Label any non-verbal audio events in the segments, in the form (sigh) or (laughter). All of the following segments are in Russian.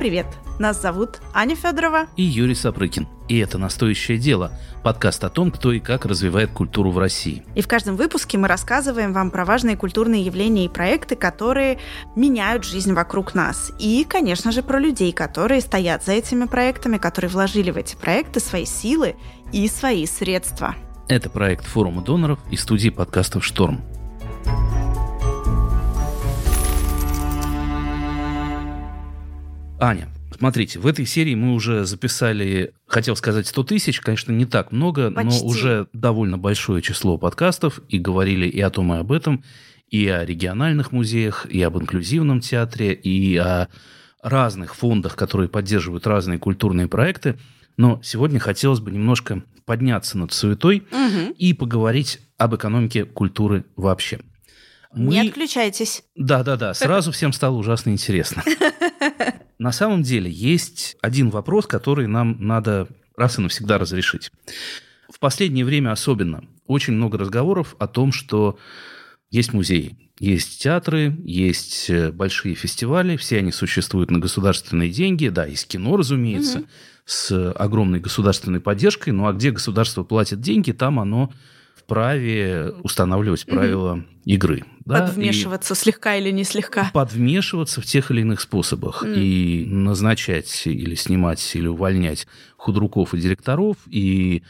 привет! Нас зовут Аня Федорова и Юрий Сапрыкин. И это «Настоящее дело» – подкаст о том, кто и как развивает культуру в России. И в каждом выпуске мы рассказываем вам про важные культурные явления и проекты, которые меняют жизнь вокруг нас. И, конечно же, про людей, которые стоят за этими проектами, которые вложили в эти проекты свои силы и свои средства. Это проект форума доноров и студии подкастов «Шторм». Аня, смотрите, в этой серии мы уже записали, хотел сказать 100 тысяч, конечно, не так много, Почти. но уже довольно большое число подкастов, и говорили и о том, и об этом, и о региональных музеях, и об инклюзивном театре, и о разных фондах, которые поддерживают разные культурные проекты. Но сегодня хотелось бы немножко подняться над суетой угу. и поговорить об экономике культуры вообще. Мы... Не отключайтесь. Да-да-да, сразу всем стало ужасно интересно. (laughs) На самом деле есть один вопрос, который нам надо раз и навсегда разрешить. В последнее время особенно очень много разговоров о том, что есть музеи, есть театры, есть э, большие фестивали, все они существуют на государственные деньги, да, есть кино, разумеется, угу. с огромной государственной поддержкой, ну а где государство платит деньги, там оно вправе устанавливать правила угу. игры. Да? Подвмешиваться слегка или не слегка. Подвмешиваться в тех или иных способах. Mm. И назначать или снимать, или увольнять худруков и директоров, и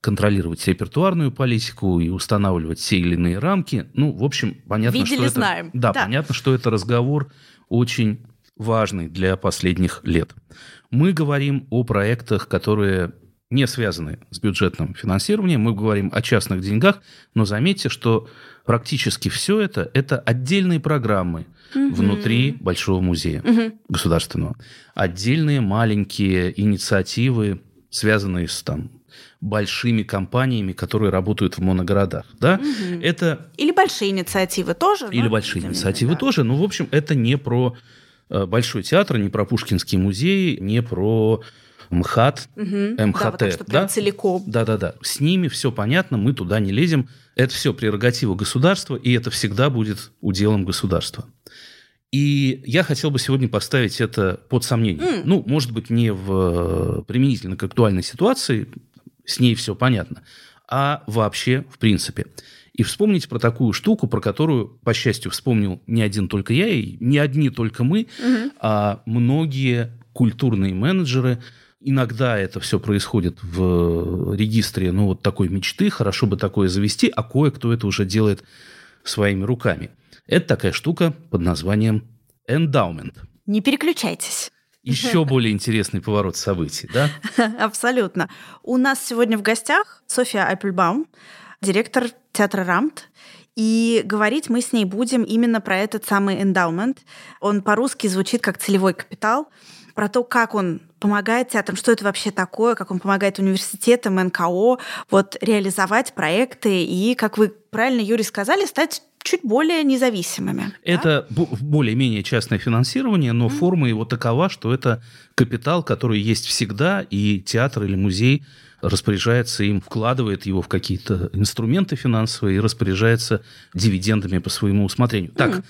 контролировать репертуарную политику и устанавливать те или иные рамки. Ну, в общем, понятно, Видели, что это... знаем. Да, да, понятно, что это разговор очень важный для последних лет. Мы говорим о проектах, которые не связаны с бюджетным финансированием. Мы говорим о частных деньгах, но заметьте, что практически все это – это отдельные программы угу. внутри Большого музея угу. государственного. Отдельные маленькие инициативы, связанные с там, большими компаниями, которые работают в моногородах. Да? Угу. Это... Или большие инициативы тоже. Или большие инициативы да. тоже. Но, в общем, это не про э, Большой театр, не про Пушкинский музей, не про МХАТ, угу. МХТ. Да, вот так, что да? целиком. Да-да-да. С ними все понятно, мы туда не лезем. Это все прерогатива государства, и это всегда будет уделом государства. И я хотел бы сегодня поставить это под сомнение. Mm. Ну, может быть, не в применительно к актуальной ситуации, с ней все понятно, а вообще в принципе. И вспомнить про такую штуку, про которую, по счастью, вспомнил не один только я, и не одни только мы, угу. а многие культурные менеджеры, Иногда это все происходит в регистре, ну, вот такой мечты, хорошо бы такое завести, а кое-кто это уже делает своими руками. Это такая штука под названием эндаумент. Не переключайтесь. Еще (laughs) более интересный поворот событий, да? (laughs) Абсолютно. У нас сегодня в гостях Софья Апельбаум, директор театра «Рамт», и говорить мы с ней будем именно про этот самый эндаумент. Он по-русски звучит как целевой капитал, про то, как он помогает театрам, что это вообще такое, как он помогает университетам, НКО вот реализовать проекты и, как вы правильно, Юрий, сказали, стать чуть более независимыми. Это да? более-менее частное финансирование, но mm-hmm. форма его такова, что это капитал, который есть всегда, и театр или музей распоряжается им, вкладывает его в какие-то инструменты финансовые и распоряжается дивидендами по своему усмотрению. Так, mm-hmm.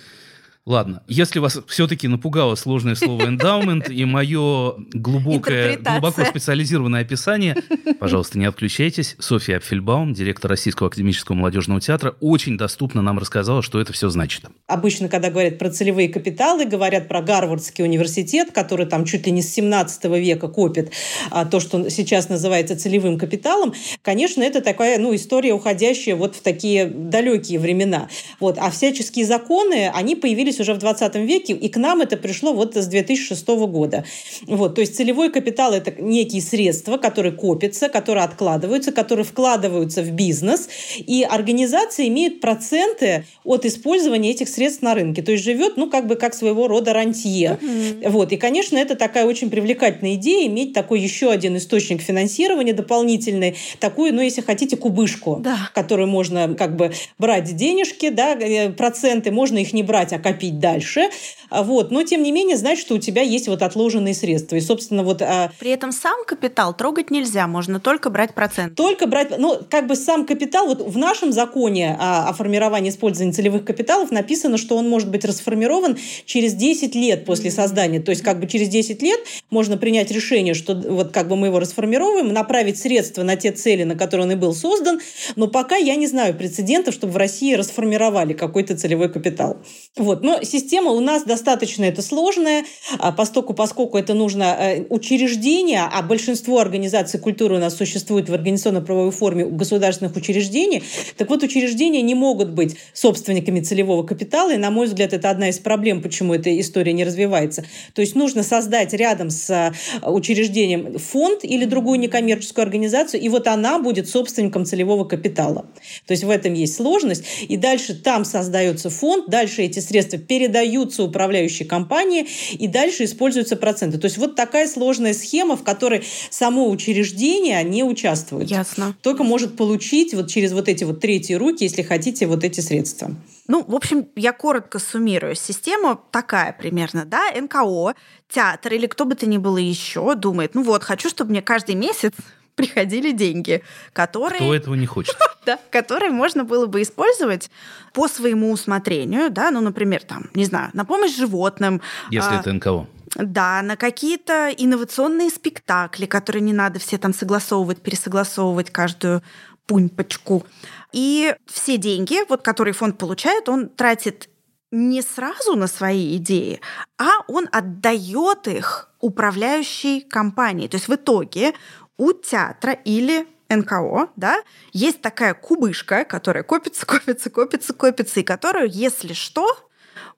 Ладно, если вас все-таки напугало сложное слово «эндаумент» и мое глубокое, глубоко специализированное описание, пожалуйста, не отключайтесь. Софья Апфельбаум, директор Российского академического молодежного театра, очень доступно нам рассказала, что это все значит. Обычно, когда говорят про целевые капиталы, говорят про Гарвардский университет, который там чуть ли не с 17 века копит а, то, что сейчас называется целевым капиталом. Конечно, это такая ну, история, уходящая вот в такие далекие времена. Вот. А всяческие законы, они появились появились уже в 20 веке, и к нам это пришло вот с 2006 года. Вот, то есть целевой капитал – это некие средства, которые копятся, которые откладываются, которые вкладываются в бизнес, и организация имеет проценты от использования этих средств на рынке. То есть живет, ну, как бы как своего рода рантье. Mm-hmm. Вот, и, конечно, это такая очень привлекательная идея, иметь такой еще один источник финансирования дополнительный, такую, ну, если хотите, кубышку, да. которую можно как бы брать денежки, да, э, проценты, можно их не брать, а копить копить дальше. А вот. Но, тем не менее, знать, что у тебя есть вот отложенные средства. И, собственно, вот... А, При этом сам капитал трогать нельзя, можно только брать процент. Только брать... Ну, как бы сам капитал, вот в нашем законе о, о формировании использования целевых капиталов написано, что он может быть расформирован через 10 лет после создания. То есть, как бы через 10 лет можно принять решение, что вот как бы мы его расформировываем, направить средства на те цели, на которые он и был создан. Но пока я не знаю прецедентов, чтобы в России расформировали какой-то целевой капитал. Вот. Но система у нас достаточно это сложная, а поскольку, поскольку это нужно э, учреждение, а большинство организаций культуры у нас существует в организационно-правовой форме государственных учреждений, так вот учреждения не могут быть собственниками целевого капитала, и, на мой взгляд, это одна из проблем, почему эта история не развивается. То есть нужно создать рядом с э, учреждением фонд или другую некоммерческую организацию, и вот она будет собственником целевого капитала. То есть в этом есть сложность. И дальше там создается фонд, дальше эти средства передаются управляющей компании, и дальше используются проценты. То есть вот такая сложная схема, в которой само учреждение не участвует. Ясно. Только может получить вот через вот эти вот третьи руки, если хотите, вот эти средства. Ну, в общем, я коротко суммирую. Система такая примерно, да, НКО, театр или кто бы то ни было еще думает, ну вот, хочу, чтобы мне каждый месяц приходили деньги, которые... Кто этого не хочет? (laughs) да, которые можно было бы использовать по своему усмотрению, да, ну, например, там, не знаю, на помощь животным. Если а, это НКО. Да, на какие-то инновационные спектакли, которые не надо все там согласовывать, пересогласовывать каждую пуньпочку. И все деньги, вот, которые фонд получает, он тратит не сразу на свои идеи, а он отдает их управляющей компании. То есть в итоге у театра или НКО, да, есть такая кубышка, которая копится, (laughs) копится, копится, копится, и которую, если что,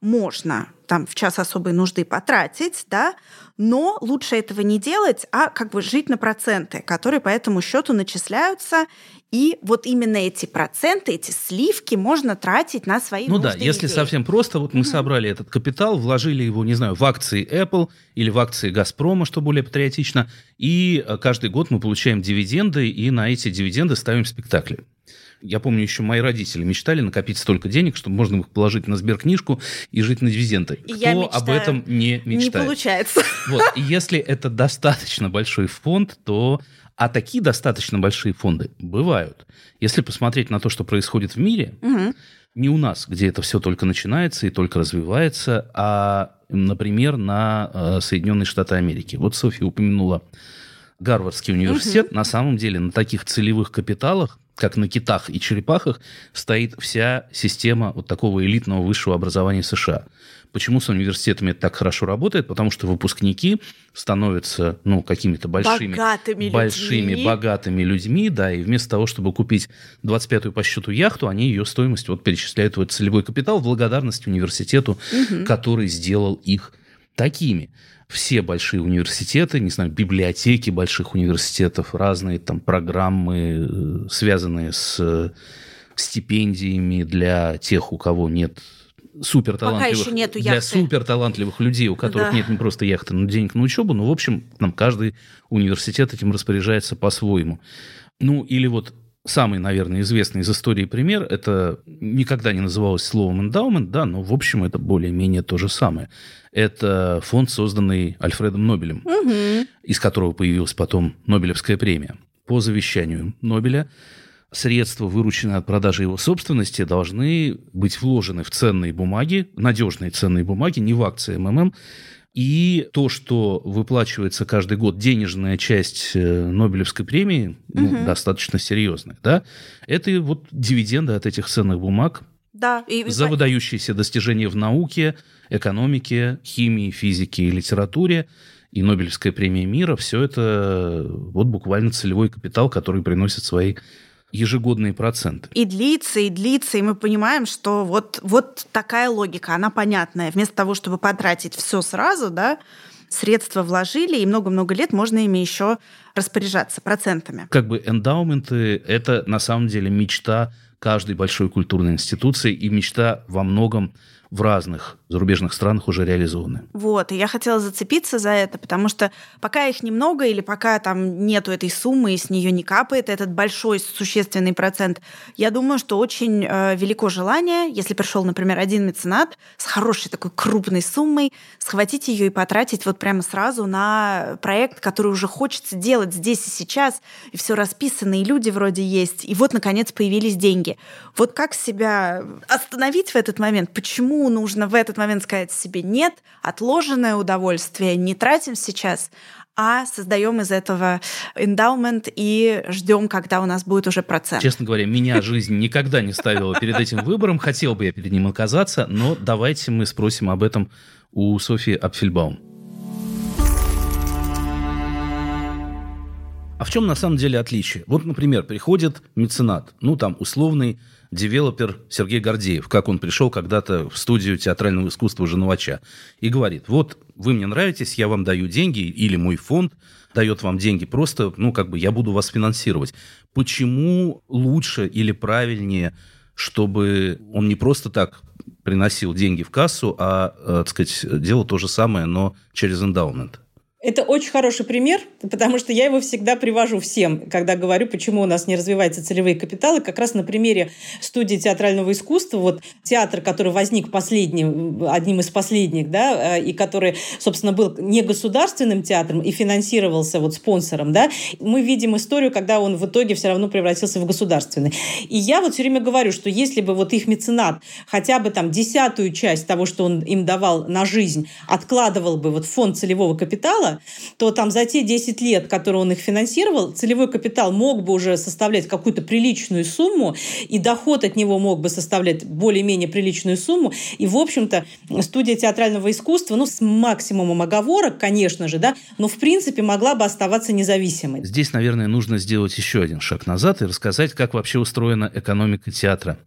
можно там в час особой нужды потратить, да, но лучше этого не делать, а как бы жить на проценты, которые по этому счету начисляются, и вот именно эти проценты, эти сливки можно тратить на свои Ну да, если идеи. совсем просто, вот мы собрали этот капитал, вложили его, не знаю, в акции Apple или в акции Газпрома, что более патриотично, и э, каждый год мы получаем дивиденды, и на эти дивиденды ставим спектакли. Я помню, еще мои родители мечтали накопить столько денег, чтобы можно их положить на сберкнижку и жить на дивиденды. Кто я мечтаю, об этом не мечтает? Не получается. Вот. И если это достаточно большой фонд, то а такие достаточно большие фонды бывают. Если посмотреть на то, что происходит в мире, угу. не у нас, где это все только начинается и только развивается, а, например, на э, Соединенные Штаты Америки. Вот Софья упомянула Гарвардский университет. Угу. На самом деле на таких целевых капиталах как на китах и черепахах, стоит вся система вот такого элитного высшего образования США. Почему с университетами это так хорошо работает? Потому что выпускники становятся ну, какими-то большими, богатыми большими людьми. богатыми людьми, да, и вместо того, чтобы купить 25-ю по счету яхту, они ее стоимость вот перечисляют в целевой капитал в благодарность университету, угу. который сделал их такими все большие университеты, не знаю, библиотеки больших университетов, разные там программы, э, связанные с э, стипендиями для тех, у кого нет супер талантливых для супер талантливых людей, у которых да. нет не просто яхты, но денег на учебу. Ну, в общем, там каждый университет этим распоряжается по-своему. Ну, или вот самый, наверное, известный из истории пример, это никогда не называлось словом эндаумент, да, но, в общем, это более-менее то же самое. Это фонд, созданный Альфредом Нобелем, угу. из которого появилась потом Нобелевская премия. По завещанию Нобеля средства, вырученные от продажи его собственности, должны быть вложены в ценные бумаги, надежные ценные бумаги, не в акции МММ, и то, что выплачивается каждый год денежная часть э, Нобелевской премии, ну, угу. достаточно серьезная, да, это вот дивиденды от этих ценных бумаг да, и... за выдающиеся достижения в науке, экономике, химии, физике и литературе. И Нобелевская премия мира, все это вот буквально целевой капитал, который приносит свои ежегодные проценты. И длится, и длится, и мы понимаем, что вот, вот такая логика, она понятная. Вместо того, чтобы потратить все сразу, да, средства вложили, и много-много лет можно ими еще распоряжаться процентами. Как бы эндаументы – это на самом деле мечта каждой большой культурной институции, и мечта во многом в разных зарубежных странах уже реализованы. Вот, и я хотела зацепиться за это, потому что пока их немного или пока там нету этой суммы и с нее не капает этот большой существенный процент, я думаю, что очень э, велико желание, если пришел, например, один меценат с хорошей такой крупной суммой, схватить ее и потратить вот прямо сразу на проект, который уже хочется делать здесь и сейчас, и все расписано, и люди вроде есть, и вот, наконец, появились деньги. Вот как себя остановить в этот момент? Почему нужно в этот момент сказать себе «нет», отложенное удовольствие, не тратим сейчас, а создаем из этого эндаумент и ждем, когда у нас будет уже процент. Честно говоря, меня (laughs) жизнь никогда не ставила перед этим выбором. Хотел бы я перед ним оказаться, но давайте мы спросим об этом у Софии Апфельбаум. А в чем на самом деле отличие? Вот, например, приходит меценат, ну там условный девелопер Сергей Гордеев, как он пришел когда-то в студию театрального искусства Женовача, и говорит, вот вы мне нравитесь, я вам даю деньги, или мой фонд дает вам деньги, просто, ну, как бы я буду вас финансировать. Почему лучше или правильнее, чтобы он не просто так приносил деньги в кассу, а, э, так сказать, делал то же самое, но через эндаумент? Это очень хороший пример, потому что я его всегда привожу всем, когда говорю, почему у нас не развиваются целевые капиталы. Как раз на примере студии театрального искусства, вот театр, который возник последним, одним из последних, да, э, и который, собственно, был не государственным театром и финансировался вот спонсором, да, мы видим историю, когда он в итоге все равно превратился в государственный. И я вот все время говорю, что если бы вот их меценат хотя бы там десятую часть того, что он им давал на жизнь, откладывал бы вот в фонд целевого капитала, то там за те 10 лет, которые он их финансировал, целевой капитал мог бы уже составлять какую-то приличную сумму, и доход от него мог бы составлять более-менее приличную сумму. И, в общем-то, студия театрального искусства, ну, с максимумом оговорок, конечно же, да, но, в принципе, могла бы оставаться независимой. Здесь, наверное, нужно сделать еще один шаг назад и рассказать, как вообще устроена экономика театра.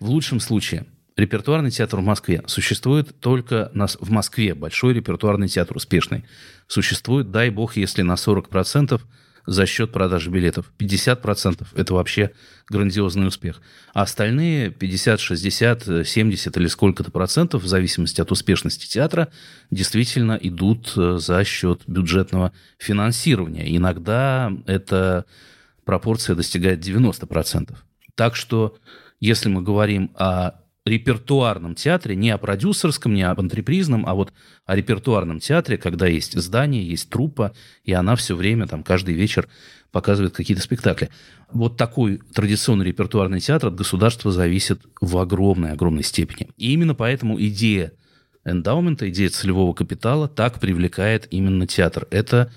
В лучшем случае – Репертуарный театр в Москве существует только на, в Москве. Большой репертуарный театр успешный. Существует, дай бог, если на 40% за счет продажи билетов. 50% – это вообще грандиозный успех. А остальные 50, 60, 70 или сколько-то процентов, в зависимости от успешности театра, действительно идут э, за счет бюджетного финансирования. Иногда эта пропорция достигает 90%. Так что, если мы говорим о репертуарном театре, не о продюсерском, не об антрепризном, а вот о репертуарном театре, когда есть здание, есть труппа, и она все время, там, каждый вечер показывает какие-то спектакли. Вот такой традиционный репертуарный театр от государства зависит в огромной-огромной степени. И именно поэтому идея эндаумента, идея целевого капитала так привлекает именно театр. Это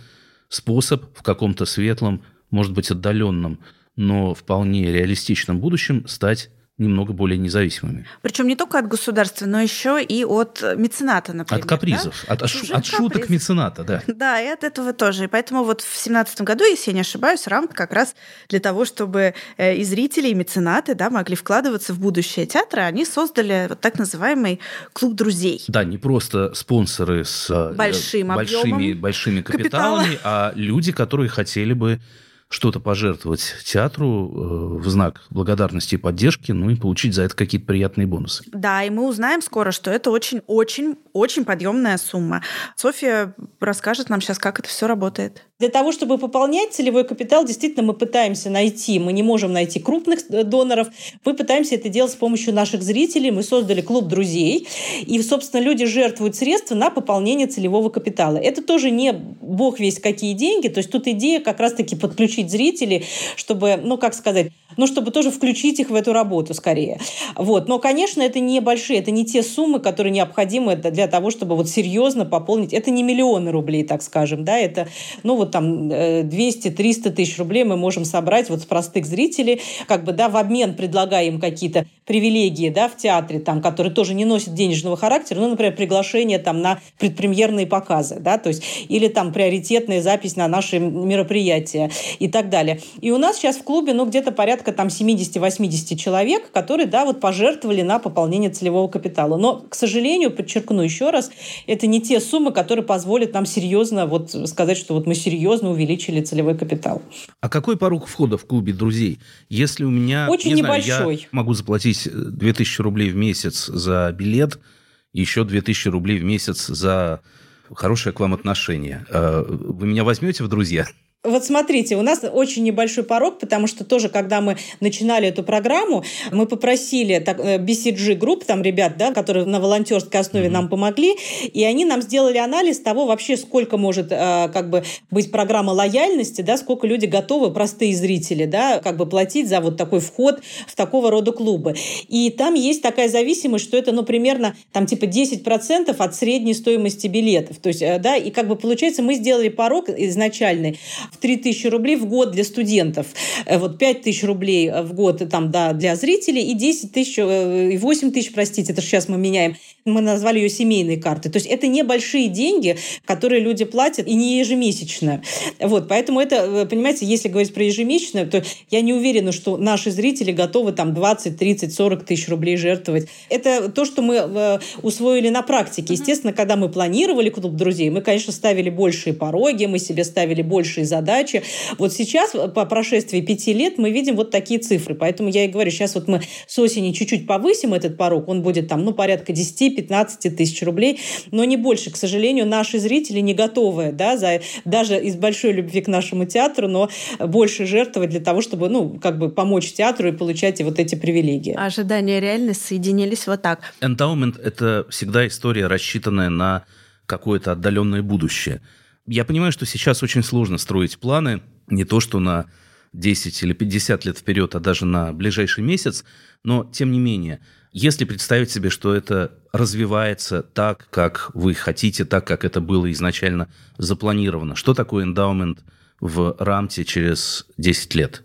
способ в каком-то светлом, может быть, отдаленном, но вполне реалистичном будущем стать немного более независимыми. Причем не только от государства, но еще и от мецената, например. От капризов, да? от, шу, от шуток мецената, да. (laughs) Да, и от этого тоже. И поэтому вот в семнадцатом году, если я не ошибаюсь, рамка как раз для того, чтобы э, и зрители, и меценаты да, могли вкладываться в будущее театра, они создали вот так называемый клуб друзей. Да, не просто спонсоры с э, большим большими, большими капиталами, капитала. а люди, которые хотели бы что-то пожертвовать театру э, в знак благодарности и поддержки, ну и получить за это какие-то приятные бонусы. Да, и мы узнаем скоро, что это очень-очень-очень подъемная сумма. Софья расскажет нам сейчас, как это все работает. Для того, чтобы пополнять целевой капитал, действительно мы пытаемся найти, мы не можем найти крупных э, доноров, мы пытаемся это делать с помощью наших зрителей. Мы создали клуб друзей, и, собственно, люди жертвуют средства на пополнение целевого капитала. Это тоже не бог весь какие деньги, то есть тут идея как раз-таки подключить зрителей, чтобы, ну, как сказать, ну, чтобы тоже включить их в эту работу скорее. Вот. Но, конечно, это не большие, это не те суммы, которые необходимы для того, чтобы вот серьезно пополнить. Это не миллионы рублей, так скажем, да, это, ну, вот там 200-300 э, тысяч рублей мы можем собрать вот с простых зрителей, как бы, да, в обмен предлагая им какие-то привилегии, да, в театре, там, которые тоже не носят денежного характера, ну, например, приглашение там на предпремьерные показы, да, то есть, или там приоритетная запись на наши мероприятия и так далее. И у нас сейчас в клубе, ну, где-то порядка там 70-80 человек, которые, да, вот пожертвовали на пополнение целевого капитала. Но, к сожалению, подчеркну еще раз, это не те суммы, которые позволят нам серьезно вот сказать, что вот мы серьезно серьезно увеличили целевой капитал. А какой порог входа в клубе друзей? Если у меня... Очень не небольшой. Знаю, я могу заплатить 2000 рублей в месяц за билет, еще 2000 рублей в месяц за хорошее к вам отношение. Э, вы меня возьмете в друзья? Вот смотрите, у нас очень небольшой порог, потому что тоже, когда мы начинали эту программу, мы попросили так, э, BCG групп, там ребят, да, которые на волонтерской основе mm-hmm. нам помогли, и они нам сделали анализ того вообще, сколько может э, как бы быть программа лояльности, да, сколько люди готовы, простые зрители, да, как бы платить за вот такой вход в такого рода клубы. И там есть такая зависимость, что это, ну, примерно там типа 10% от средней стоимости билетов. То есть, э, да, и как бы получается, мы сделали порог изначальный 3 тысячи рублей в год для студентов, э, вот 5 тысяч рублей в год там, да, для зрителей и 10 тысяч, э, и 8 тысяч, простите, это сейчас мы меняем, мы назвали ее семейной картой. То есть это небольшие деньги, которые люди платят, и не ежемесячно. Вот, поэтому это, э, понимаете, если говорить про ежемесячное, то я не уверена, что наши зрители готовы там 20, 30, 40 тысяч рублей жертвовать. Это то, что мы усвоили на практике. Естественно, когда мы планировали клуб друзей, мы, конечно, ставили большие пороги, мы себе ставили большие задачи, задачи. Вот сейчас, по прошествии пяти лет, мы видим вот такие цифры. Поэтому я и говорю, сейчас вот мы с осени чуть-чуть повысим этот порог, он будет там, ну, порядка 10-15 тысяч рублей, но не больше. К сожалению, наши зрители не готовы, да, за, даже из большой любви к нашему театру, но больше жертвовать для того, чтобы, ну, как бы помочь театру и получать вот эти привилегии. Ожидания и реальность соединились вот так. Эндаумент – это всегда история, рассчитанная на какое-то отдаленное будущее. Я понимаю, что сейчас очень сложно строить планы, не то что на 10 или 50 лет вперед, а даже на ближайший месяц, но тем не менее, если представить себе, что это развивается так, как вы хотите, так, как это было изначально запланировано, что такое эндаумент в рамте через 10 лет?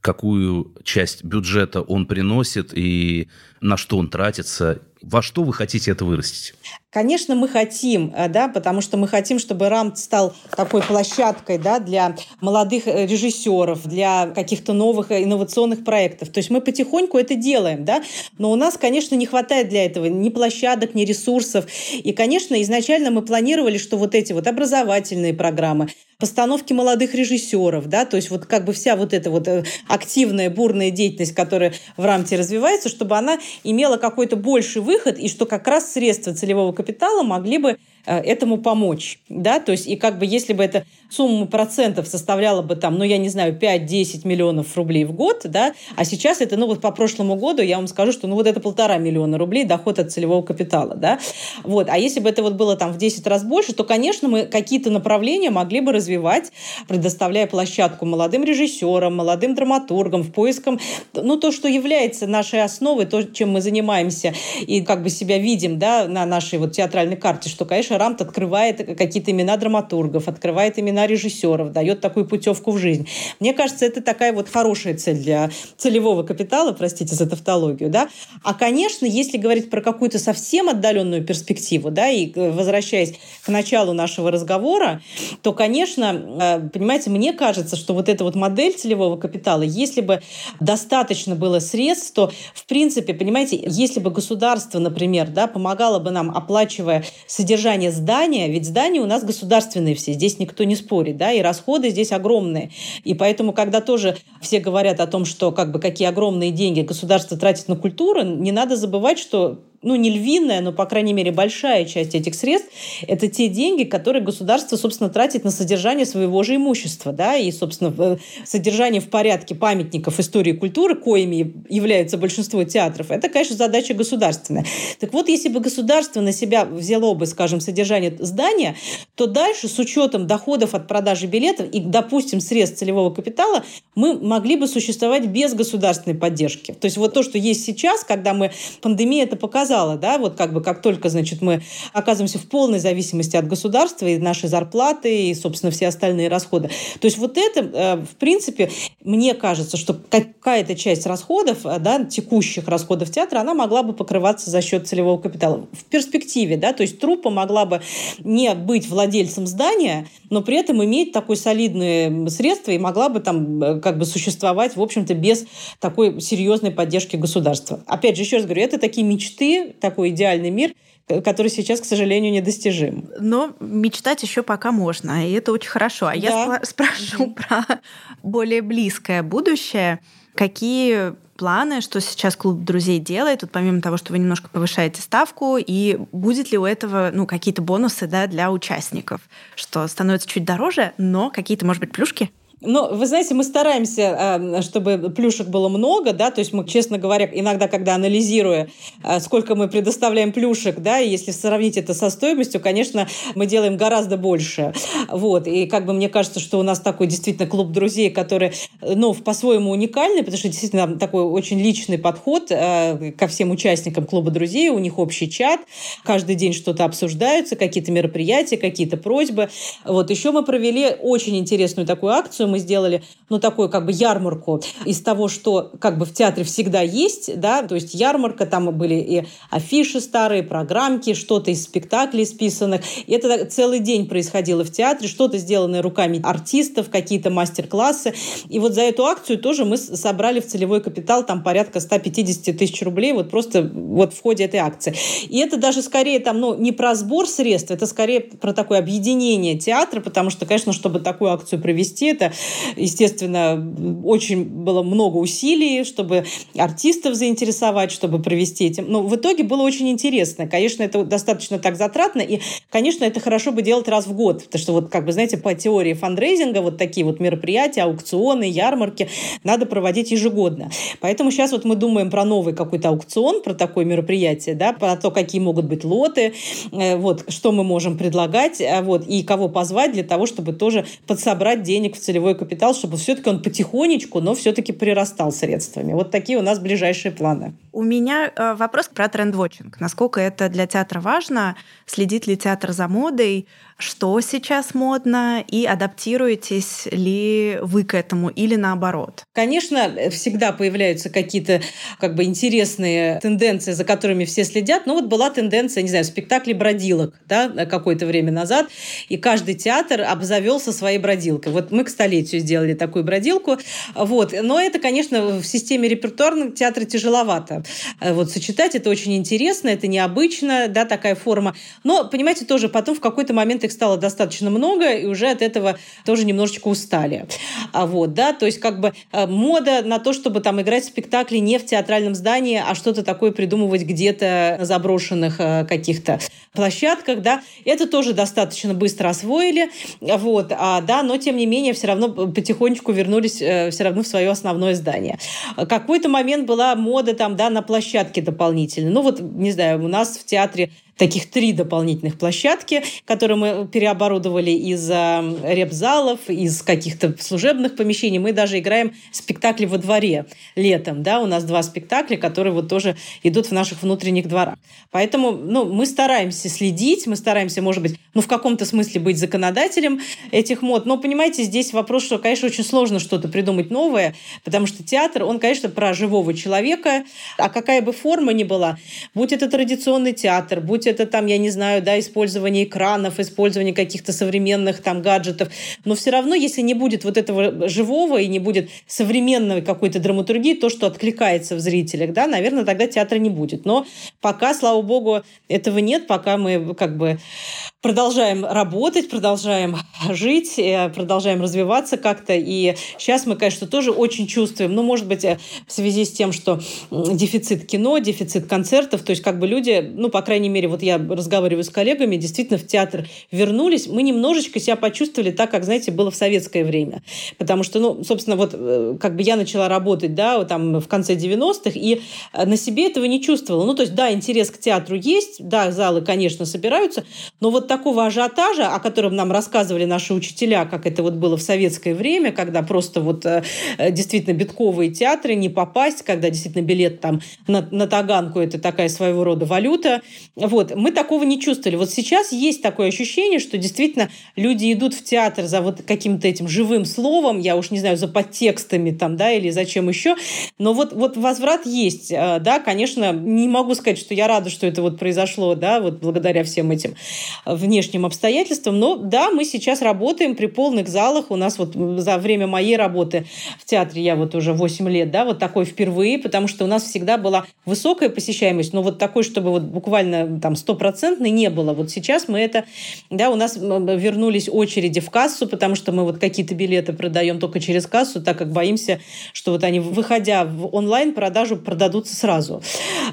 Какую часть бюджета он приносит и на что он тратится? Во что вы хотите это вырастить? Конечно, мы хотим, э, да, потому что мы хотим, чтобы РАМТ стал такой площадкой да, для молодых э, режиссеров, для каких-то новых э, инновационных проектов. То есть мы потихоньку это делаем, да, но у нас, конечно, не хватает для этого ни площадок, ни ресурсов. И, конечно, изначально мы планировали, что вот эти вот образовательные программы, постановки молодых режиссеров, да, то есть вот как бы вся вот эта вот активная, бурная деятельность, которая в рамте развивается, чтобы она имела какой-то больший выход, и что как раз средства целевого капитала могли бы этому помочь. Да? То есть, и как бы если бы эта сумма процентов составляла бы там, ну, я не знаю, 5-10 миллионов рублей в год, да, а сейчас это, ну, вот по прошлому году я вам скажу, что, ну, вот это полтора миллиона рублей доход от целевого капитала, да, вот, а если бы это вот было там в 10 раз больше, то, конечно, мы какие-то направления могли бы развивать, предоставляя площадку молодым режиссерам, молодым драматургам, в поиском, ну, то, что является нашей основой, то, чем мы занимаемся и как бы себя видим, да, на нашей вот театральной карте, что, конечно, Рамт открывает какие-то имена драматургов, открывает имена режиссеров, дает такую путевку в жизнь. Мне кажется, это такая вот хорошая цель для целевого капитала, простите за тавтологию, да. А, конечно, если говорить про какую-то совсем отдаленную перспективу, да, и э, возвращаясь к началу нашего разговора, то, конечно, э, понимаете, мне кажется, что вот эта вот модель целевого капитала, если бы достаточно было средств, то, в принципе, понимаете, если бы государство, например, да, помогало бы нам, оплачивая содержание содержание здания, ведь здания у нас государственные все, здесь никто не спорит, да, и расходы здесь огромные. И поэтому, когда тоже все говорят о том, что как бы какие огромные деньги государство тратит на культуру, не надо забывать, что ну, не львиная, но, по крайней мере, большая часть этих средств – это те деньги, которые государство, собственно, тратит на содержание своего же имущества, да, и, собственно, содержание в порядке памятников истории и культуры, коими являются большинство театров, это, конечно, задача государственная. Так вот, если бы государство на себя взяло бы, скажем, содержание здания, то дальше, с учетом доходов от продажи билетов и, допустим, средств целевого капитала, мы могли бы существовать без государственной поддержки. То есть вот то, что есть сейчас, когда мы, пандемия это показывает, сказала, да, вот как бы как только, значит, мы оказываемся в полной зависимости от государства и нашей зарплаты, и, собственно, все остальные расходы. То есть вот это, э, в принципе, мне кажется, что какая-то часть расходов, э, да, текущих расходов театра, она могла бы покрываться за счет целевого капитала. В перспективе, да, то есть труппа могла бы не быть владельцем здания, но при этом иметь такое солидное средство и могла бы там э, как бы существовать, в общем-то, без такой серьезной поддержки государства. Опять же, еще раз говорю, это такие мечты, такой идеальный мир. который сейчас, к сожалению, недостижим. Но мечтать еще пока можно, и это очень хорошо. А да. я спрошу mm-hmm. про более близкое будущее. Какие планы, что сейчас клуб друзей делает, тут помимо того, что вы немножко повышаете ставку, и будет ли у этого ну, какие-то бонусы да, для участников, что становится чуть дороже, но какие-то, может быть, плюшки? Но, вы знаете, мы стараемся, а, чтобы плюшек было много, да, то есть мы, честно говоря, иногда, когда анализируя, а, сколько мы предоставляем плюшек, да, и если сравнить это со стоимостью, конечно, мы делаем гораздо больше. Вот, и как бы мне кажется, что у нас такой действительно клуб друзей, который, ну, по-своему уникальный, потому что действительно такой очень личный подход а, ко всем участникам клуба друзей, у них общий чат, каждый день что-то обсуждаются, какие-то мероприятия, какие-то просьбы. Вот, еще мы провели очень интересную такую акцию, мы сделали, ну, такую как бы ярмарку из того, что как бы в театре всегда есть, да, то есть ярмарка, там были и афиши старые, программки, что-то из спектаклей списанных. И это целый день происходило в театре, что-то сделанное руками артистов, какие-то мастер-классы. И вот за эту акцию тоже мы собрали в целевой капитал там порядка 150 тысяч рублей вот просто вот в ходе этой акции. И это даже скорее там, ну, не про сбор средств, это скорее про такое объединение театра, потому что, конечно, чтобы такую акцию провести, это естественно, очень было много усилий, чтобы артистов заинтересовать, чтобы провести этим. Но в итоге было очень интересно. Конечно, это достаточно так затратно, и, конечно, это хорошо бы делать раз в год, потому что вот, как бы, знаете, по теории фандрейзинга вот такие вот мероприятия, аукционы, ярмарки надо проводить ежегодно. Поэтому сейчас вот мы думаем про новый какой-то аукцион, про такое мероприятие, да, про то, какие могут быть лоты, э, вот, что мы можем предлагать, э, вот, и кого позвать для того, чтобы тоже подсобрать денег в целевой капитал, чтобы все-таки он потихонечку, но все-таки прирастал средствами. Вот такие у нас ближайшие планы. У меня э, вопрос про тренд-вотчинг. Насколько это для театра важно? Следит ли театр за модой? Что сейчас модно, и адаптируетесь ли вы к этому или наоборот? Конечно, всегда появляются какие-то как бы интересные тенденции, за которыми все следят. Ну вот была тенденция, не знаю, спектакли бродилок да, какое-то время назад, и каждый театр обзавелся своей бродилкой. Вот мы к столетию сделали такую бродилку. Вот. Но это, конечно, в системе репертуарного театра тяжеловато. Вот сочетать это очень интересно, это необычно, да, такая форма. Но, понимаете, тоже потом в какой-то момент стало достаточно много, и уже от этого тоже немножечко устали. А вот, да, то есть как бы э, мода на то, чтобы там играть спектакли не в театральном здании, а что-то такое придумывать где-то на заброшенных э, каких-то площадках, да, это тоже достаточно быстро освоили, вот, а, да, но тем не менее все равно потихонечку вернулись э, все равно в свое основное здание. Какой-то момент была мода там, да, на площадке дополнительно. Ну вот, не знаю, у нас в театре таких три дополнительных площадки, которые мы переоборудовали из репзалов, из каких-то служебных помещений. Мы даже играем спектакли во дворе летом. Да? У нас два спектакля, которые вот тоже идут в наших внутренних дворах. Поэтому ну, мы стараемся следить, мы стараемся, может быть, ну, в каком-то смысле быть законодателем этих мод. Но, понимаете, здесь вопрос, что, конечно, очень сложно что-то придумать новое, потому что театр, он, конечно, про живого человека, а какая бы форма ни была, будь это традиционный театр, будь это там, я не знаю, да, использование экранов, использование каких-то современных там гаджетов. Но все равно, если не будет вот этого живого и не будет современной какой-то драматургии, то, что откликается в зрителях, да, наверное, тогда театра не будет. Но пока, слава богу, этого нет, пока мы как бы продолжаем работать, продолжаем жить, э, продолжаем развиваться как-то. И сейчас мы, конечно, тоже очень чувствуем, ну, может быть, э, в связи с тем, что дефицит кино, дефицит концертов, то есть как бы люди, ну, по крайней мере, вот я разговариваю с коллегами, действительно в театр вернулись, мы немножечко себя почувствовали так, как, знаете, было в советское время. Потому что, ну, собственно, вот э, как бы я начала работать, да, вот там в конце 90-х, и на себе этого не чувствовала. Ну, то есть, да, интерес к театру есть, да, залы, конечно, собираются, но вот такого ажиотажа, о котором нам рассказывали наши учителя, как это вот было в советское время, когда просто вот э, действительно битковые театры, не попасть, когда действительно билет там на, на Таганку это такая своего рода валюта. Вот. Мы такого не чувствовали. Вот сейчас есть такое ощущение, что действительно люди идут в театр за вот каким-то этим живым словом, я уж не знаю, за подтекстами там, да, или зачем еще. Но вот, вот возврат есть. Э, да, конечно, не могу сказать, что я рада, что это вот произошло, да, вот благодаря всем этим внешним обстоятельствам. Но да, мы сейчас работаем при полных залах. У нас вот за время моей работы в театре, я вот уже 8 лет, да, вот такой впервые, потому что у нас всегда была высокая посещаемость, но вот такой, чтобы вот буквально там там стопроцентной не было. Вот сейчас мы это, да, у нас вернулись очереди в кассу, потому что мы вот какие-то билеты продаем только через кассу, так как боимся, что вот они, выходя в онлайн-продажу, продадутся сразу.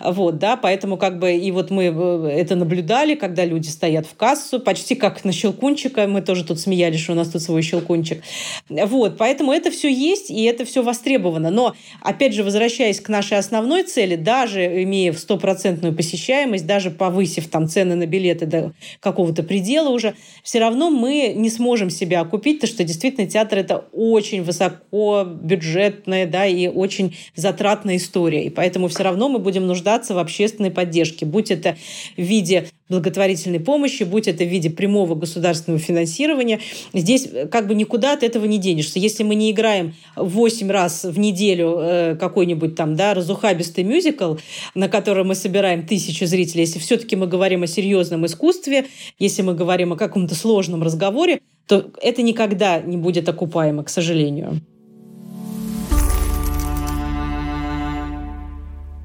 Вот, да, поэтому как бы и вот мы э, это наблюдали, когда люди стоят в кассу, почти как на щелкунчика, мы тоже тут смеялись, что у нас тут свой щелкунчик. Вот, поэтому это все есть, и это все востребовано. Но, опять же, возвращаясь к нашей основной цели, даже имея стопроцентную посещаемость, даже повысив там цены на билеты до какого-то предела уже, все равно мы не сможем себя окупить, потому что действительно театр это очень высоко бюджетная, да, и очень затратная история. И поэтому все равно мы будем нуждаться в общественной поддержке, будь это в виде благотворительной помощи, будь это в виде прямого государственного финансирования. Здесь э, как бы никуда от этого не денешься. Если мы не играем 8 раз в неделю э, какой-нибудь там, да, разухабистый мюзикл, на котором мы собираем тысячи зрителей, если все-таки мы говорим о серьезном искусстве, если мы говорим о каком-то сложном разговоре, то это никогда не будет окупаемо, к сожалению.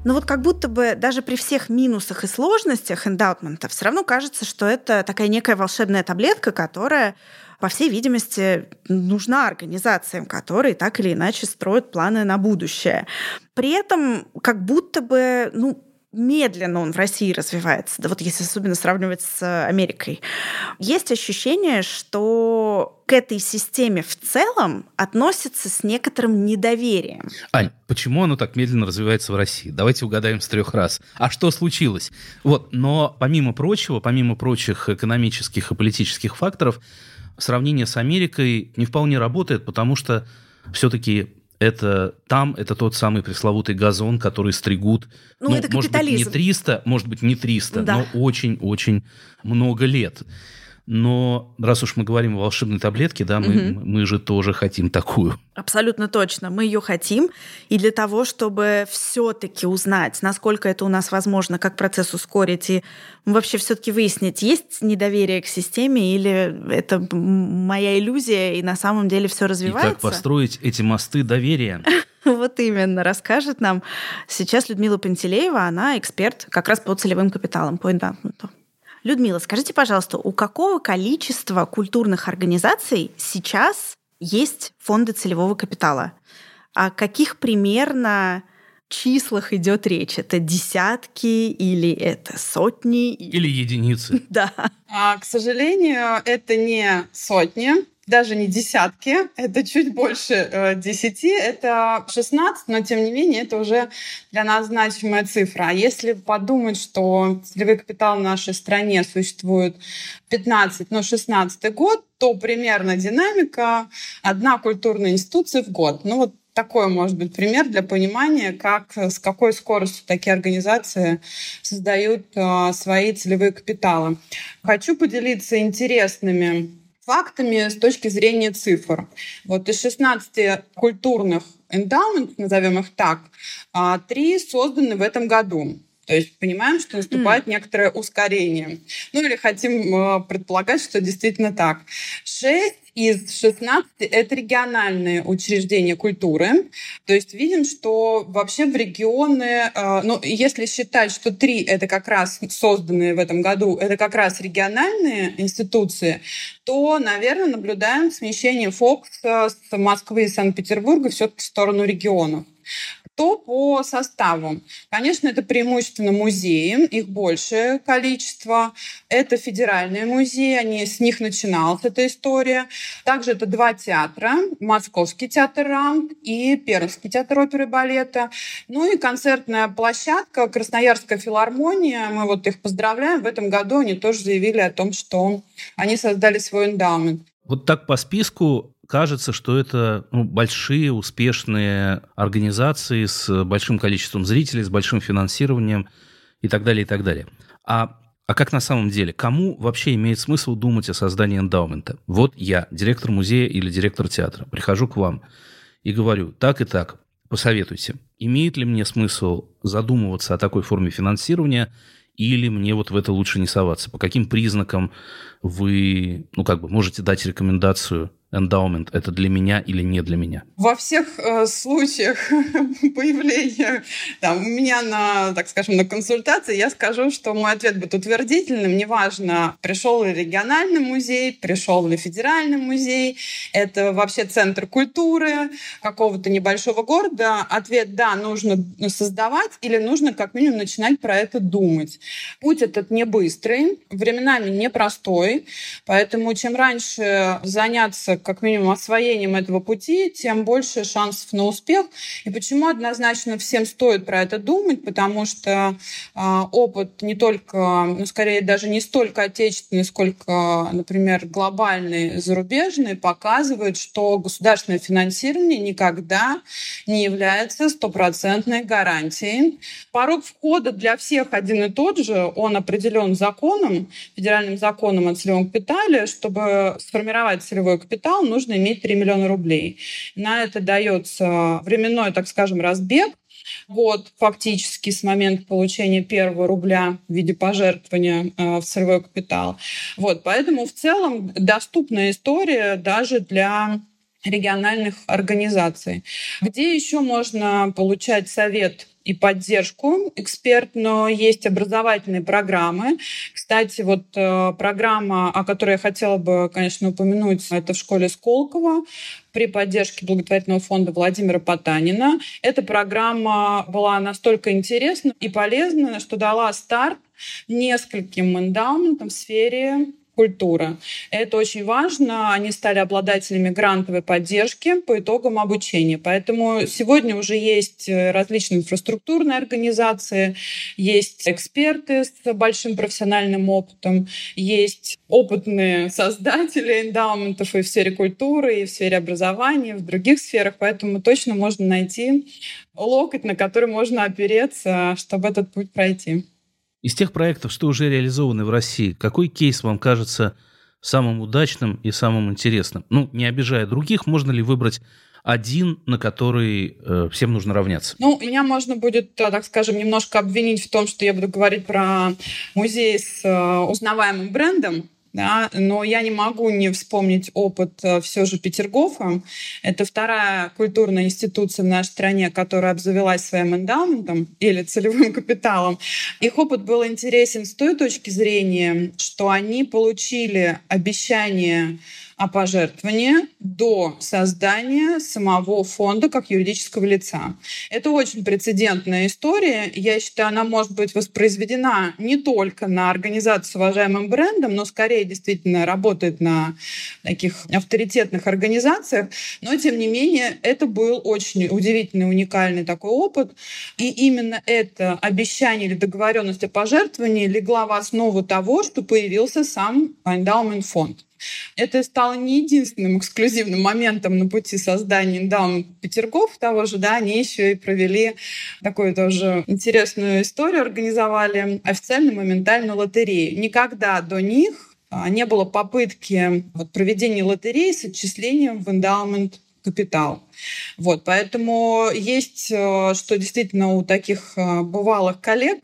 Но вот как будто бы даже при всех минусах и сложностях эндаутмента все равно кажется, что это такая некая волшебная таблетка, которая по всей видимости, нужна организациям, которые так или иначе строят планы на будущее. При этом как будто бы, ну, медленно он в России развивается, да вот если особенно сравнивать с Америкой. Есть ощущение, что к этой системе в целом относится с некоторым недоверием. Ань, почему оно так медленно развивается в России? Давайте угадаем с трех раз. А что случилось? Вот, но помимо прочего, помимо прочих экономических и политических факторов, сравнение с Америкой не вполне работает, потому что все-таки это там, это тот самый пресловутый газон, который стригут, ну, ну это может быть, не 300, может быть, не 300, да. но очень-очень много лет. Но раз уж мы говорим о волшебной таблетке, да, мы, угу. мы же тоже хотим такую. Абсолютно точно. Мы ее хотим. И для того, чтобы все-таки узнать, насколько это у нас возможно, как процесс ускорить, и вообще все-таки выяснить, есть недоверие к системе или это моя иллюзия, и на самом деле все развивается. И как построить эти мосты доверия. (laughs) Вот именно, расскажет нам сейчас Людмила Пантелеева, она эксперт как раз по целевым капиталам, по эндаменту. Людмила, скажите, пожалуйста, у какого количества культурных организаций сейчас есть фонды целевого капитала? О каких примерно числах идет речь? Это десятки или это сотни? Или единицы? (laughs) Да. А, к сожалению, это не сотни даже не десятки, это чуть больше э, десяти, это 16, но тем не менее это уже для нас значимая цифра. А если подумать, что целевой капитал в нашей стране существует 15, но 16 год, то примерно динамика одна культурная институция в год. Ну вот такой может быть пример для понимания, как, с какой скоростью такие организации создают э, свои целевые капиталы. Хочу поделиться интересными фактами с точки зрения цифр. Вот из 16 культурных эндаументов, назовем их так, а, три созданы в этом году. То есть понимаем, что наступает mm. некоторое ускорение. Ну или хотим э, предполагать, что действительно так. Шесть из 16 это региональные учреждения культуры. То есть видим, что вообще в регионы, э, ну, если считать, что три это как раз созданные в этом году, это как раз региональные институции, то, наверное, наблюдаем смещение фокуса с Москвы и Санкт-Петербурга все-таки в сторону регионов то по составу. Конечно, это преимущественно музеи, их большее количество. Это федеральные музеи, они, с них начиналась эта история. Также это два театра. Московский театр РАМ и Пермский театр оперы и балета. Ну и концертная площадка Красноярская филармония. Мы вот их поздравляем. В этом году они тоже заявили о том, что они создали свой эндаумент. Вот так по списку кажется, что это ну, большие, успешные организации с большим количеством зрителей, с большим финансированием и так далее, и так далее. А, а как на самом деле? Кому вообще имеет смысл думать о создании эндаумента? Вот я, директор музея или директор театра, прихожу к вам и говорю, так и так, посоветуйте, имеет ли мне смысл задумываться о такой форме финансирования или мне вот в это лучше не соваться? По каким признакам вы, ну, как бы, можете дать рекомендацию эндаумент это для меня или не для меня? Во всех э, случаях (laughs) появления там, у меня на, так скажем, на консультации я скажу, что мой ответ будет утвердительным. Неважно, пришел ли региональный музей, пришел ли федеральный музей, это вообще центр культуры какого-то небольшого города. Ответ «да», нужно создавать или нужно как минимум начинать про это думать. Путь этот не быстрый, временами непростой, поэтому чем раньше заняться как минимум освоением этого пути, тем больше шансов на успех. И почему однозначно всем стоит про это думать? Потому что э, опыт не только, ну, скорее даже не столько отечественный, сколько, например, глобальный, зарубежный, показывает, что государственное финансирование никогда не является стопроцентной гарантией. Порог входа для всех один и тот же, он определен законом, федеральным законом о целевом капитале. Чтобы сформировать целевой капитал, капитал нужно иметь 3 миллиона рублей. На это дается временной, так скажем, разбег, год фактически с момента получения первого рубля в виде пожертвования э, в целевой капитал. Вот, поэтому в целом доступная история даже для региональных организаций. Где еще можно получать совет и поддержку эксперт, но есть образовательные программы. Кстати, вот э, программа, о которой я хотела бы, конечно, упомянуть, это в школе Сколково при поддержке благотворительного фонда Владимира Потанина. Эта программа была настолько интересна и полезна, что дала старт нескольким эндаументам в сфере культура. Это очень важно. Они стали обладателями грантовой поддержки по итогам обучения. Поэтому сегодня уже есть э, различные инфраструктурные организации, есть эксперты с большим профессиональным опытом, есть опытные создатели эндаументов и в сфере культуры, и в сфере образования, и в других сферах. Поэтому точно можно найти локоть, на который можно опереться, чтобы этот путь пройти. Из тех проектов, что уже реализованы в России, какой кейс вам кажется самым удачным и самым интересным? Ну, не обижая других, можно ли выбрать один, на который э, всем нужно равняться? Ну, меня можно будет, э, так скажем, немножко обвинить в том, что я буду говорить про музей с э, узнаваемым брендом да, но я не могу не вспомнить опыт э, все же Петергофа. Это вторая культурная институция в нашей стране, которая обзавелась своим эндаументом или целевым (laughs) капиталом. Их опыт был интересен с той точки зрения, что они получили обещание о пожертвовании до создания самого фонда как юридического лица. Это очень прецедентная история. Я считаю, она может быть воспроизведена не только на организацию с уважаемым брендом, но скорее действительно работает на таких авторитетных организациях. Но, тем не менее, это был очень удивительный, уникальный такой опыт. И именно это обещание или договоренность о пожертвовании легла в основу того, что появился сам Endowment фонд. Это стало не единственным эксклюзивным моментом на пути создания Индаун Петергоф того же, да, они еще и провели такую тоже интересную историю, организовали официальную моментальную лотерею. Никогда до них а, не было попытки вот, проведения лотереи с отчислением в эндаумент капитал. Вот, поэтому есть, э, что действительно у таких э, бывалых коллег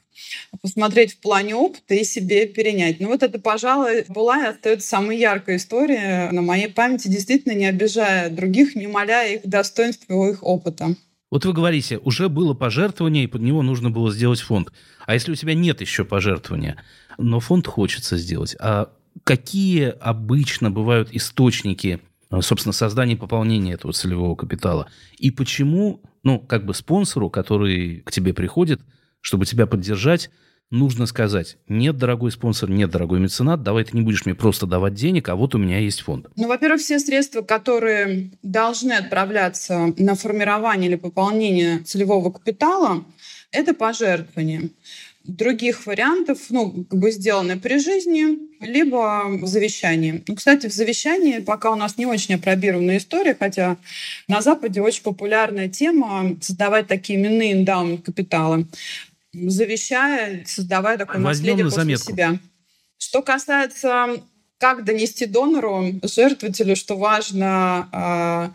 посмотреть в плане опыта и себе перенять. Ну вот это, пожалуй, была и остается самой яркой история на моей памяти, действительно не обижая других, не умаляя их достоинства их опыта. Вот вы говорите, уже было пожертвование, и под него нужно было сделать фонд. А если у тебя нет еще пожертвования, но фонд хочется сделать, а какие обычно бывают источники, собственно, создания и пополнения этого целевого капитала? И почему, ну, как бы спонсору, который к тебе приходит, чтобы тебя поддержать, нужно сказать, нет, дорогой спонсор, нет, дорогой меценат, давай ты не будешь мне просто давать денег, а вот у меня есть фонд. Ну, во-первых, все средства, которые должны отправляться на формирование или пополнение целевого капитала, это пожертвования. Других вариантов, ну, как бы сделаны при жизни, либо в завещании. Ну, кстати, в завещании пока у нас не очень опробированная история, хотя на Западе очень популярная тема создавать такие именные эндаумент капиталы завещая, создавая такое Возьмем наследие на после себя. Что касается как донести донору, жертвователю, что важно,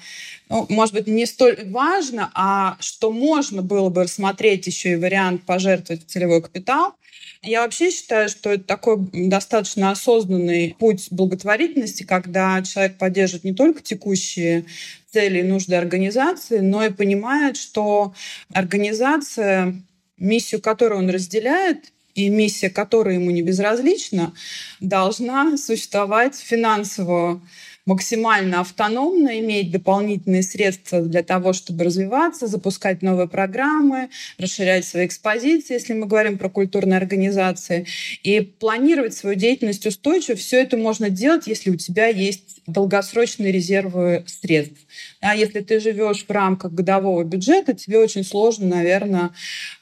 ну, может быть, не столь важно, а что можно было бы рассмотреть еще и вариант пожертвовать целевой капитал. Я вообще считаю, что это такой достаточно осознанный путь благотворительности, когда человек поддерживает не только текущие цели и нужды организации, но и понимает, что организация, миссию которую он разделяет, и миссия, которая ему не безразлична, должна существовать финансово максимально автономно, иметь дополнительные средства для того, чтобы развиваться, запускать новые программы, расширять свои экспозиции, если мы говорим про культурные организации, и планировать свою деятельность устойчиво. Все это можно делать, если у тебя есть долгосрочные резервы средств. А если ты живешь в рамках годового бюджета, тебе очень сложно, наверное,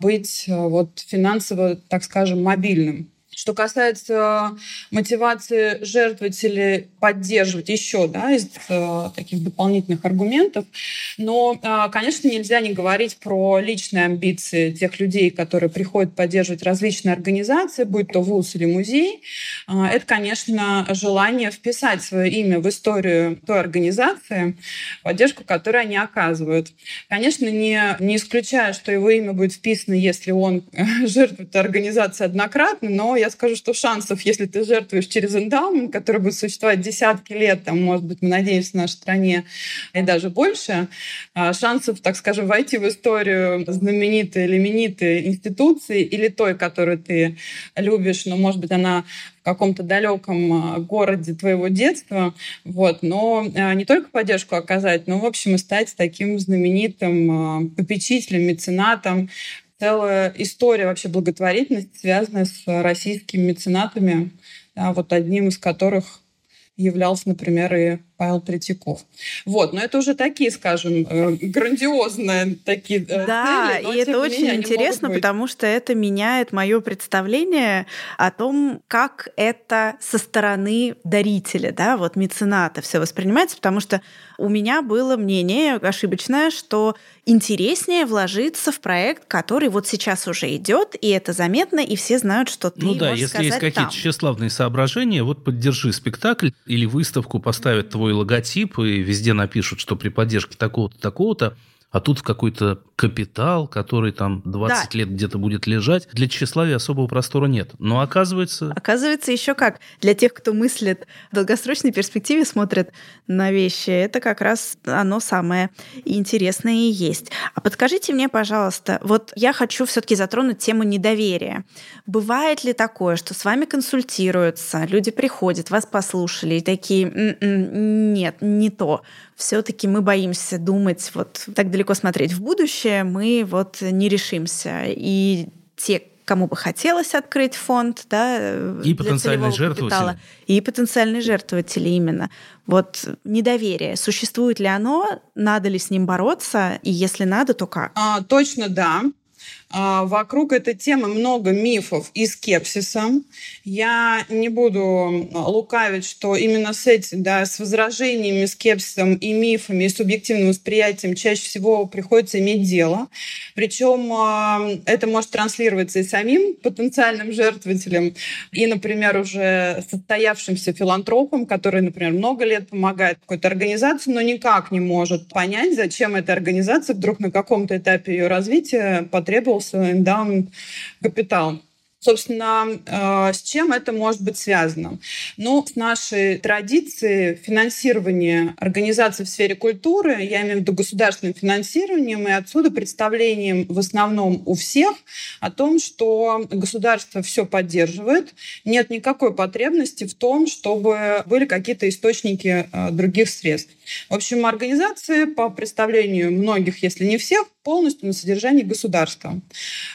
быть э, вот финансово, так скажем, мобильным. Что касается мотивации жертвователей поддерживать еще да, из э, таких дополнительных аргументов, но, э, конечно, нельзя не говорить про личные амбиции тех людей, которые приходят поддерживать различные организации, будь то вуз или музей. Э, это, конечно, желание вписать свое имя в историю той организации, поддержку которой они оказывают. Конечно, не, не исключая, что его имя будет вписано, если он жертвует организации однократно, но я скажу, что шансов, если ты жертвуешь через эндаумент, который будет существовать десятки лет, там, может быть, мы надеемся, в нашей стране и даже больше, а, шансов, так скажем, войти в историю знаменитой или именитой институции или той, которую ты любишь, но, может быть, она в каком-то далеком а, городе твоего детства, вот, но а, не только поддержку оказать, но, в общем, и стать таким знаменитым попечителем, меценатом, целая история вообще благотворительности, связанная с российскими меценатами, да, вот одним из которых являлся, например, и Павел Третьяков. Вот, но это уже такие, скажем, э, грандиозные такие э, да, цели. Да, и это очень менее, интересно, потому что это меняет мое представление о том, как это со стороны дарителя, да, вот мецената все воспринимается, потому что у меня было мнение ошибочное, что интереснее вложиться в проект, который вот сейчас уже идет, и это заметно, и все знают, что ты Ну да, если есть какие-то тщеславные соображения, вот поддержи спектакль или выставку поставят твой логотип и везде напишут, что при поддержке такого-то, такого-то, а тут какой-то капитал, который там 20 да. лет где-то будет лежать. Для тщеславия особого простора нет. Но оказывается... Оказывается, еще как. Для тех, кто мыслит в долгосрочной перспективе, смотрит на вещи, это как раз оно самое интересное и есть. А подскажите мне, пожалуйста, вот я хочу все-таки затронуть тему недоверия. Бывает ли такое, что с вами консультируются, люди приходят, вас послушали и такие, «М-м, нет, не то все-таки мы боимся думать, вот так далеко смотреть в будущее, мы вот не решимся. И те, кому бы хотелось открыть фонд, да, и потенциальные жертвователи. Капитала, и потенциальные жертвователи именно. Вот недоверие, существует ли оно, надо ли с ним бороться, и если надо, то как? А, точно да. А, вокруг этой темы много мифов и скепсиса. Я не буду лукавить, что именно с этим, да, с возражениями, скепсисом и мифами, и субъективным восприятием чаще всего приходится иметь дело. Причем а, это может транслироваться и самим потенциальным жертвователем, и, например, уже состоявшимся филантропом, который, например, много лет помогает какой-то организации, но никак не может понять, зачем эта организация вдруг на каком-то этапе ее развития потребовала появился эндаумент капитал. Собственно, э, с чем это может быть связано? Ну, с нашей традицией финансирования организаций в сфере культуры, я имею в виду государственным финансированием, и отсюда представлением в основном у всех о том, что государство все поддерживает, нет никакой потребности в том, чтобы были какие-то источники э, других средств. В общем, организации, по представлению многих, если не всех, полностью на содержании государства.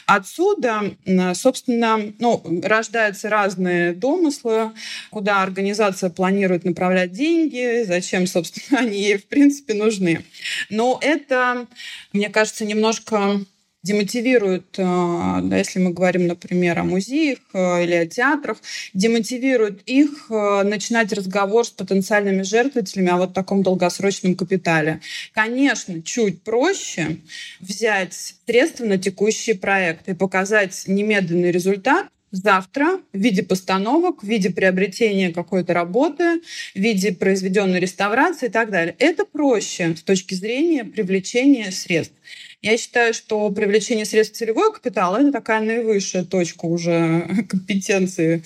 Отсюда, собственно, ну, рождаются разные домыслы, куда организация планирует направлять деньги, зачем, собственно, (laughs) они ей, в принципе, нужны. Но это, мне кажется, немножко демотивирует, э, да, если мы говорим, например, о музеях э, или о театрах, демотивирует их э, начинать разговор с потенциальными жертвователями о вот таком долгосрочном капитале. Конечно, чуть проще взять средства на текущий проект и показать немедленный результат, завтра в виде постановок, в виде приобретения какой-то работы, в виде произведенной реставрации и так далее. Это проще с точки зрения привлечения средств. Я считаю, что привлечение средств целевой капитала – это такая наивысшая точка уже (laughs) компетенции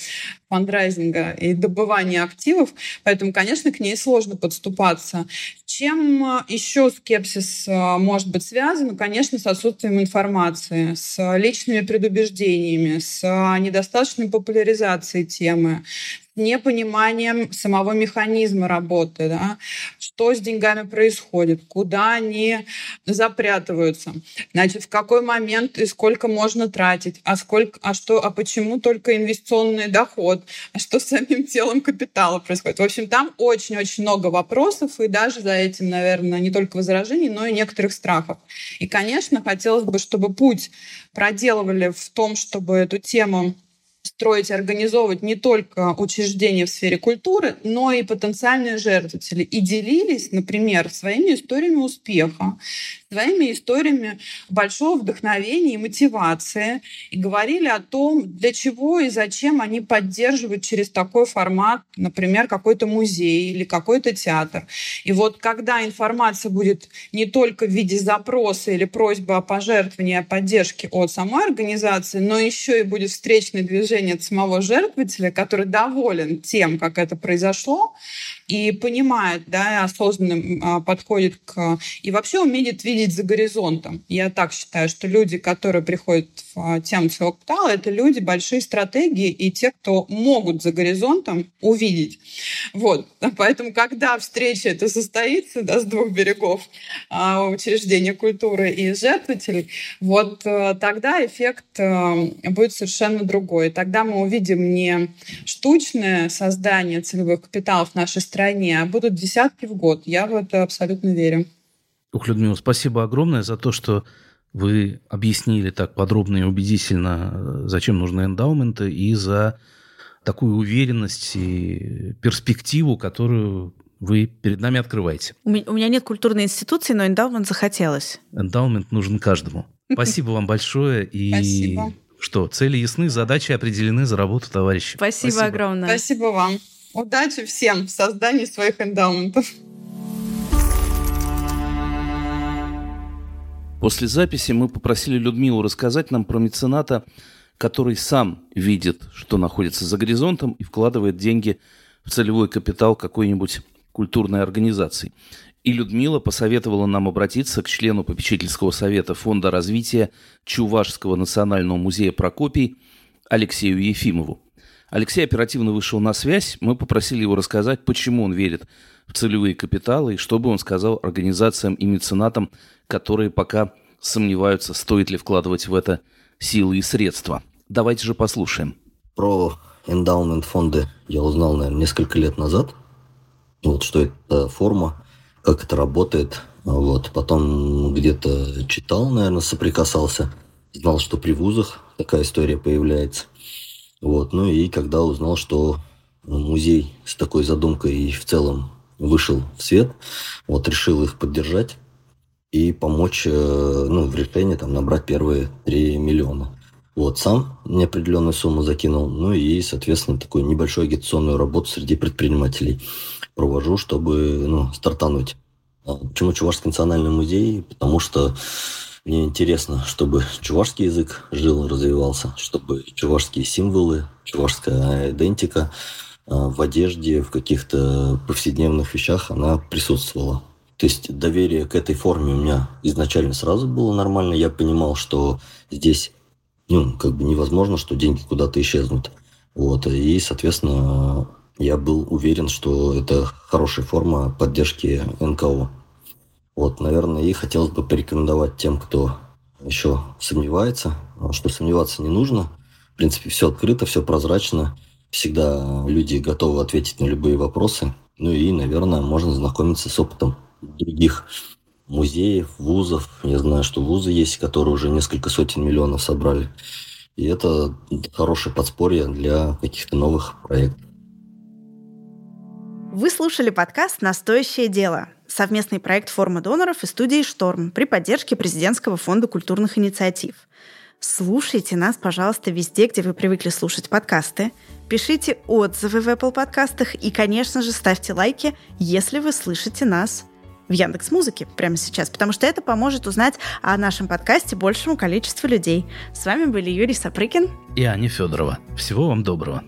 фандрайзинга и добывания активов, поэтому, конечно, к ней сложно подступаться. Чем э, еще скепсис э, может быть связан? Ну, конечно, с отсутствием информации, с личными предубеждениями, с недостаточной популяризацией темы, непониманием самого механизма работы, да, что с деньгами происходит, куда они запрятываются, значит, в какой момент и сколько можно тратить, а сколько, а что, а почему только инвестиционный доход, а что с самим телом капитала происходит. В общем, там очень-очень много вопросов, и даже за этим, наверное, не только возражений, но и некоторых страхов. И, конечно, хотелось бы, чтобы путь проделывали в том, чтобы эту тему строить и организовывать не только учреждения в сфере культуры, но и потенциальные жертвователи. И делились, например, своими историями успеха, своими историями большого вдохновения и мотивации, и говорили о том, для чего и зачем они поддерживают через такой формат, например, какой-то музей или какой-то театр. И вот когда информация будет не только в виде запроса или просьбы о пожертвовании, о поддержке от самой организации, но еще и будет встречное движение от самого жертвователя, который доволен тем, как это произошло, и понимает, да, осознанно подходит к... И вообще умеет видеть за горизонтом. Я так считаю, что люди, которые приходят в а, тему своего капитала, это люди большие стратегии и те, кто могут за горизонтом увидеть. Вот. (laughs) Поэтому, когда встреча это состоится да, с двух берегов а, учреждения культуры и жертвователей, вот э, тогда эффект э, будет совершенно другой. Тогда мы увидим не штучное создание целевых капиталов нашей стране, а будут десятки в год. Я в это абсолютно верю. Ух, Людмила, спасибо огромное за то, что вы объяснили так подробно и убедительно, зачем нужны эндаументы, и за такую уверенность и перспективу, которую вы перед нами открываете. У меня нет культурной институции, но эндаумент захотелось. Эндаумент нужен каждому. (laughs) Спасибо вам большое. И Спасибо. что, цели ясны, задачи определены за работу, товарищи. Спасибо, Спасибо огромное. Спасибо вам. Удачи всем в создании своих эндаументов. После записи мы попросили Людмилу рассказать нам про мецената, который сам видит, что находится за горизонтом и вкладывает деньги в целевой капитал какой-нибудь культурной организации. И Людмила посоветовала нам обратиться к члену попечительского совета Фонда развития Чувашского национального музея Прокопий Алексею Ефимову. Алексей оперативно вышел на связь. Мы попросили его рассказать, почему он верит в целевые капиталы и что бы он сказал организациям и меценатам, которые пока сомневаются, стоит ли вкладывать в это силы и средства. Давайте же послушаем. Про эндаумент фонды я узнал, наверное, несколько лет назад. Вот что это форма, как это работает. Вот. Потом где-то читал, наверное, соприкасался. Знал, что при вузах такая история появляется. Вот. Ну и когда узнал, что музей с такой задумкой и в целом вышел в свет, вот решил их поддержать и помочь э, ну, в решении там, набрать первые 3 миллиона. Вот, сам неопределенную сумму закинул, ну и, соответственно, такую небольшую агитационную работу среди предпринимателей провожу, чтобы ну, стартануть. А почему Чувашский национальный музей? Потому что мне интересно, чтобы чувашский язык жил, развивался, чтобы чувашские символы, чувашская идентика а, в одежде, в каких-то повседневных вещах она присутствовала. То есть доверие к этой форме у меня изначально сразу было нормально. Я понимал, что здесь ну, как бы невозможно, что деньги куда-то исчезнут. Вот. И, соответственно, я был уверен, что это хорошая форма поддержки НКО. Вот, наверное, и хотелось бы порекомендовать тем, кто еще сомневается, что сомневаться не нужно. В принципе, все открыто, все прозрачно. Всегда люди готовы ответить на любые вопросы. Ну и, наверное, можно знакомиться с опытом других музеев, вузов. Я знаю, что вузы есть, которые уже несколько сотен миллионов собрали. И это хорошее подспорье для каких-то новых проектов. Вы слушали подкаст «Настоящее дело» совместный проект форума доноров и студии «Шторм» при поддержке Президентского фонда культурных инициатив. Слушайте нас, пожалуйста, везде, где вы привыкли слушать подкасты. Пишите отзывы в Apple подкастах и, конечно же, ставьте лайки, если вы слышите нас в Яндекс Музыке прямо сейчас, потому что это поможет узнать о нашем подкасте большему количеству людей. С вами были Юрий Сапрыкин и Аня Федорова. Всего вам доброго.